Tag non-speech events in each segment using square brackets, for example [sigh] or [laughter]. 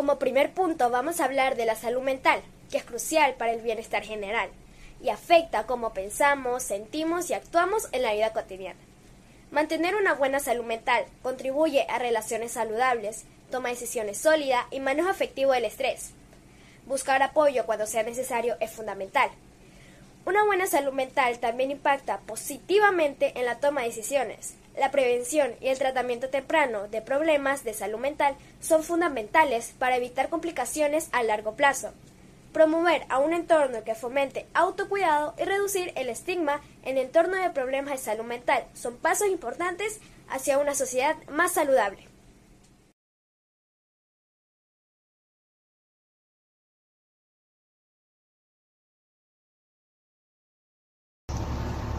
Como primer punto vamos a hablar de la salud mental, que es crucial para el bienestar general y afecta cómo pensamos, sentimos y actuamos en la vida cotidiana. Mantener una buena salud mental contribuye a relaciones saludables, toma decisiones sólidas y manejo efectivo del estrés. Buscar apoyo cuando sea necesario es fundamental. Una buena salud mental también impacta positivamente en la toma de decisiones. La prevención y el tratamiento temprano de problemas de salud mental son fundamentales para evitar complicaciones a largo plazo promover a un entorno que fomente autocuidado y reducir el estigma en el entorno de problemas de salud mental son pasos importantes hacia una sociedad más saludable.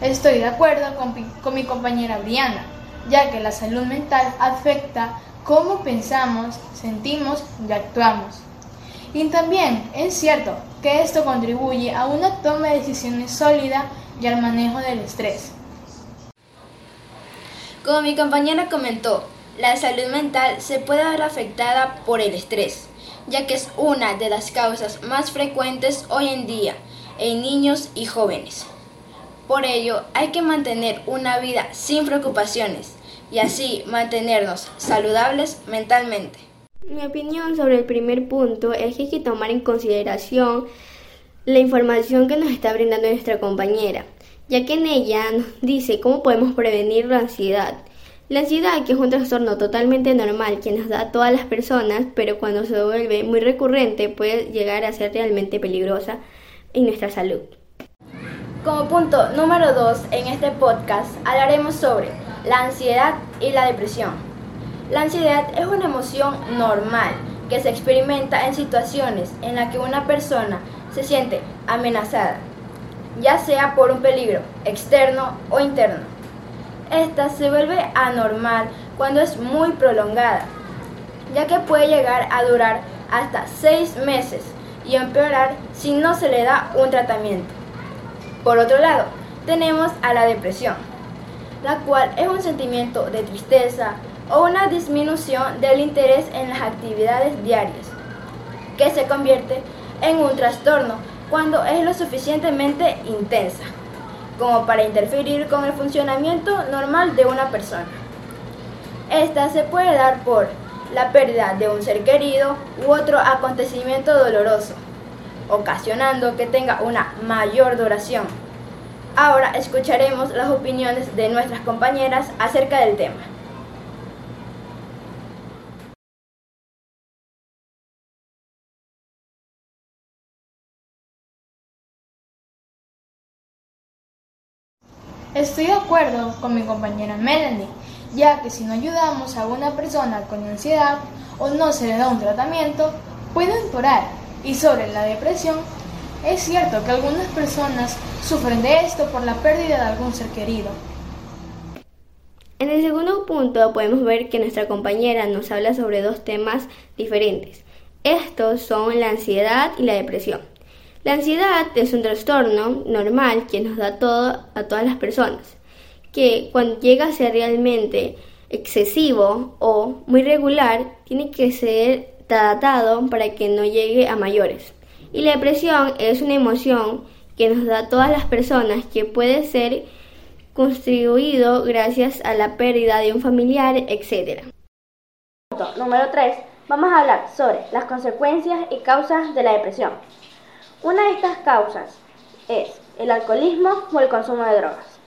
Estoy de acuerdo con, mi compañera Briana, ya que la salud mental afecta cómo pensamos, sentimos y actuamos. Y también es cierto que esto contribuye a una toma de decisiones sólida y al manejo del estrés. Como mi compañera comentó, la salud mental se puede ver afectada por el estrés, ya que es una de las causas más frecuentes hoy en día en niños y jóvenes. Por ello, hay que mantener una vida sin preocupaciones y así mantenernos saludables mentalmente. Mi opinión sobre el primer punto es que hay que tomar en consideración la información que nos está brindando nuestra compañera, ya que en ella nos dice cómo podemos prevenir la ansiedad. La ansiedad, que es un trastorno totalmente normal que nos da a todas las personas, pero cuando se vuelve muy recurrente puede llegar a ser realmente peligrosa en nuestra salud. Como punto número 2 en este podcast hablaremos sobre la ansiedad y la depresión. La ansiedad es una emoción normal que se experimenta en situaciones en las que una persona se siente amenazada, ya sea por un peligro externo o interno. Esta se vuelve anormal cuando es muy prolongada, ya que puede llegar a durar hasta seis meses y empeorar si no se le da un tratamiento. Por otro lado, tenemos a la depresión, la cual es un sentimiento de tristeza, o una disminución del interés en las actividades diarias, que se convierte en un trastorno cuando es lo suficientemente intensa como para interferir con el funcionamiento normal de una persona. Esta se puede dar por la pérdida de un ser querido u otro acontecimiento doloroso, ocasionando que tenga una mayor duración. Ahora escucharemos las opiniones de nuestras compañeras acerca del tema. Estoy de acuerdo con mi compañera Melanie, ya que si no ayudamos a una persona con ansiedad o no se le da un tratamiento, puede empeorar. Y sobre la depresión, es cierto que algunas personas sufren de esto por la pérdida de algún ser querido. En el segundo punto podemos ver que nuestra compañera nos habla sobre dos temas diferentes. Estos son la ansiedad y la depresión. La ansiedad es un trastorno normal que nos da todo a todas las personas, que cuando llega a ser realmente excesivo o muy regular, tiene que ser tratado para que no llegue a mayores. Y la depresión es una emoción que nos da todas las personas que puede ser constituido gracias a la pérdida de un familiar, etc. Número 3. Vamos a hablar sobre las consecuencias y causas de la depresión. Una de estas causas es el alcoholismo o el consumo de drogas.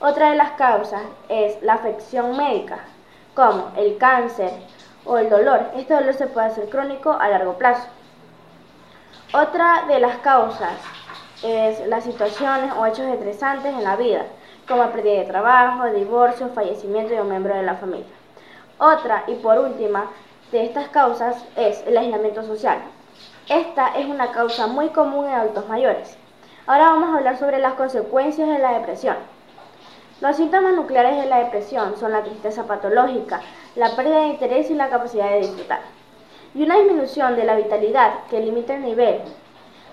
Otra de las causas es la afección médica, como el cáncer o el dolor. Este dolor se puede hacer crónico a largo plazo. Otra de las causas es las situaciones o hechos estresantes en la vida, como pérdida de trabajo, divorcio, fallecimiento de un miembro de la familia. Otra y por última de estas causas es el aislamiento social, esta es una causa muy común en adultos mayores. Ahora vamos a hablar sobre las consecuencias de la depresión. Los síntomas nucleares de la depresión son la tristeza patológica, la pérdida de interés y la capacidad de disfrutar, y una disminución de la vitalidad que limita el nivel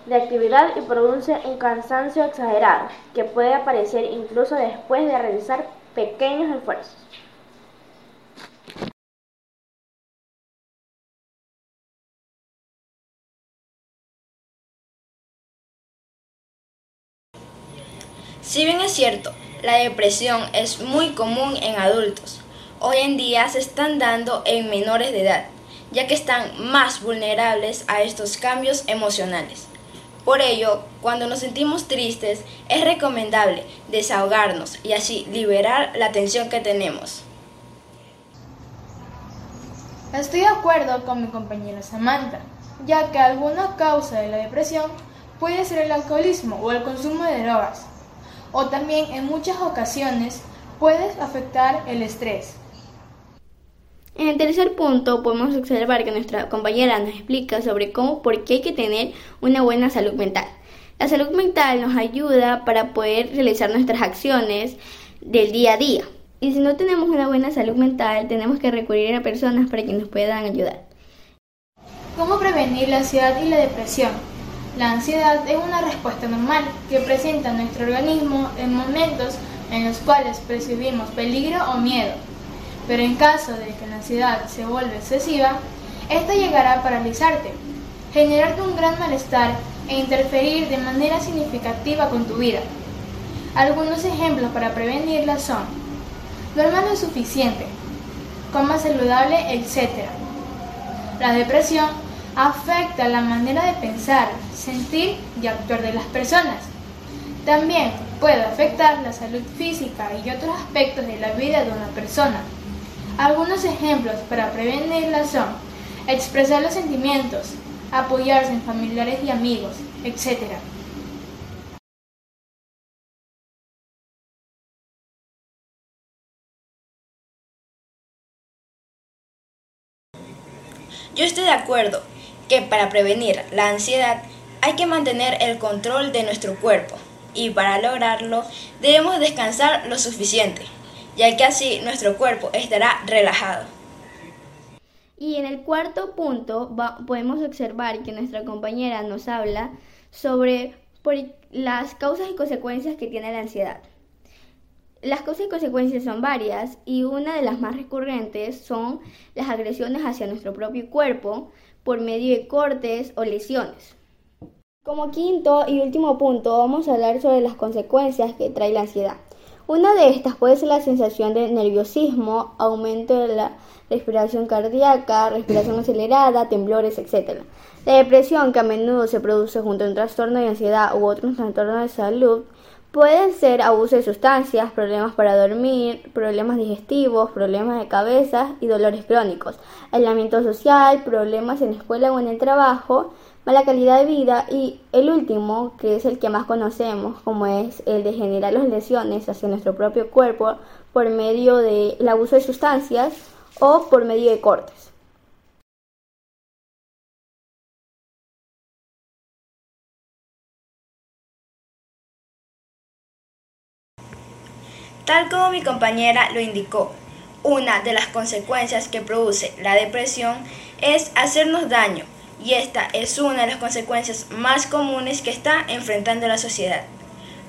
de actividad y produce un cansancio exagerado que puede aparecer incluso después de realizar pequeños esfuerzos. Si bien es cierto, la depresión es muy común en adultos, hoy en día se están dando en menores de edad, ya que están más vulnerables a estos cambios emocionales. Por ello, cuando nos sentimos tristes, es recomendable desahogarnos y así liberar la tensión que tenemos. Estoy de acuerdo con mi compañera Samantha, ya que alguna causa de la depresión puede ser el alcoholismo o el consumo de drogas, o también en muchas ocasiones puede afectar el estrés. En el tercer punto podemos observar que nuestra compañera nos explica sobre cómo, por qué hay que tener una buena salud mental. La salud mental nos ayuda para poder realizar nuestras acciones del día a día. Y si no tenemos una buena salud mental, tenemos que recurrir a personas para que nos puedan ayudar. ¿Cómo prevenir la ansiedad y la depresión? La ansiedad es una respuesta normal que presenta nuestro organismo en momentos en los cuales percibimos peligro o miedo. Pero en caso de que la ansiedad se vuelva excesiva, esta llegará a paralizarte, generarte un gran malestar e interferir de manera significativa con tu vida. Algunos ejemplos para prevenirla son duerma lo suficiente, coma saludable, etc. La depresión afecta la manera de pensar, sentir y actuar de las personas. También puede afectar la salud física y otros aspectos de la vida de una persona. Algunos ejemplos para prevenirla son expresar los sentimientos, apoyarse en familiares y amigos, etc. Yo estoy de acuerdo que para prevenir la ansiedad hay que mantener el control de nuestro cuerpo y para lograrlo debemos descansar lo suficiente ya que así nuestro cuerpo estará relajado. Y en el cuarto punto podemos observar que nuestra compañera nos habla sobre las causas y consecuencias que tiene la ansiedad. Las causas y consecuencias son varias y una de las más recurrentes son las agresiones hacia nuestro propio cuerpo por medio de cortes o lesiones. Como quinto y último punto vamos a hablar sobre las consecuencias que trae la ansiedad. Una de estas puede ser la sensación de nerviosismo, aumento de la respiración cardíaca, respiración [clears throat] acelerada, temblores, etc. La depresión, que a menudo se produce junto a un trastorno de ansiedad u otro trastorno de salud, pueden ser abuso de sustancias, problemas para dormir, problemas digestivos, problemas de cabeza y dolores crónicos, aislamiento social, problemas en la escuela o en el trabajo, mala calidad de vida y el último, que es el que más conocemos, como es el de generar las lesiones hacia nuestro propio cuerpo por medio del abuso de sustancias o por medio de cortes. Tal como mi compañera lo indicó, una de las consecuencias que produce la depresión es hacernos daño y esta es una de las consecuencias más comunes que está enfrentando la sociedad.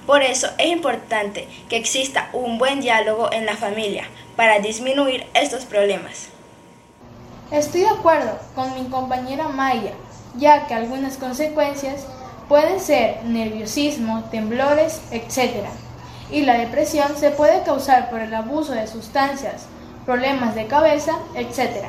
Por eso es importante que exista un buen diálogo en la familia para disminuir estos problemas. Estoy de acuerdo con mi compañera Maya, ya que algunas consecuencias pueden ser nerviosismo, temblores, etc. Y la depresión se puede causar por el abuso de sustancias, problemas de cabeza, etc.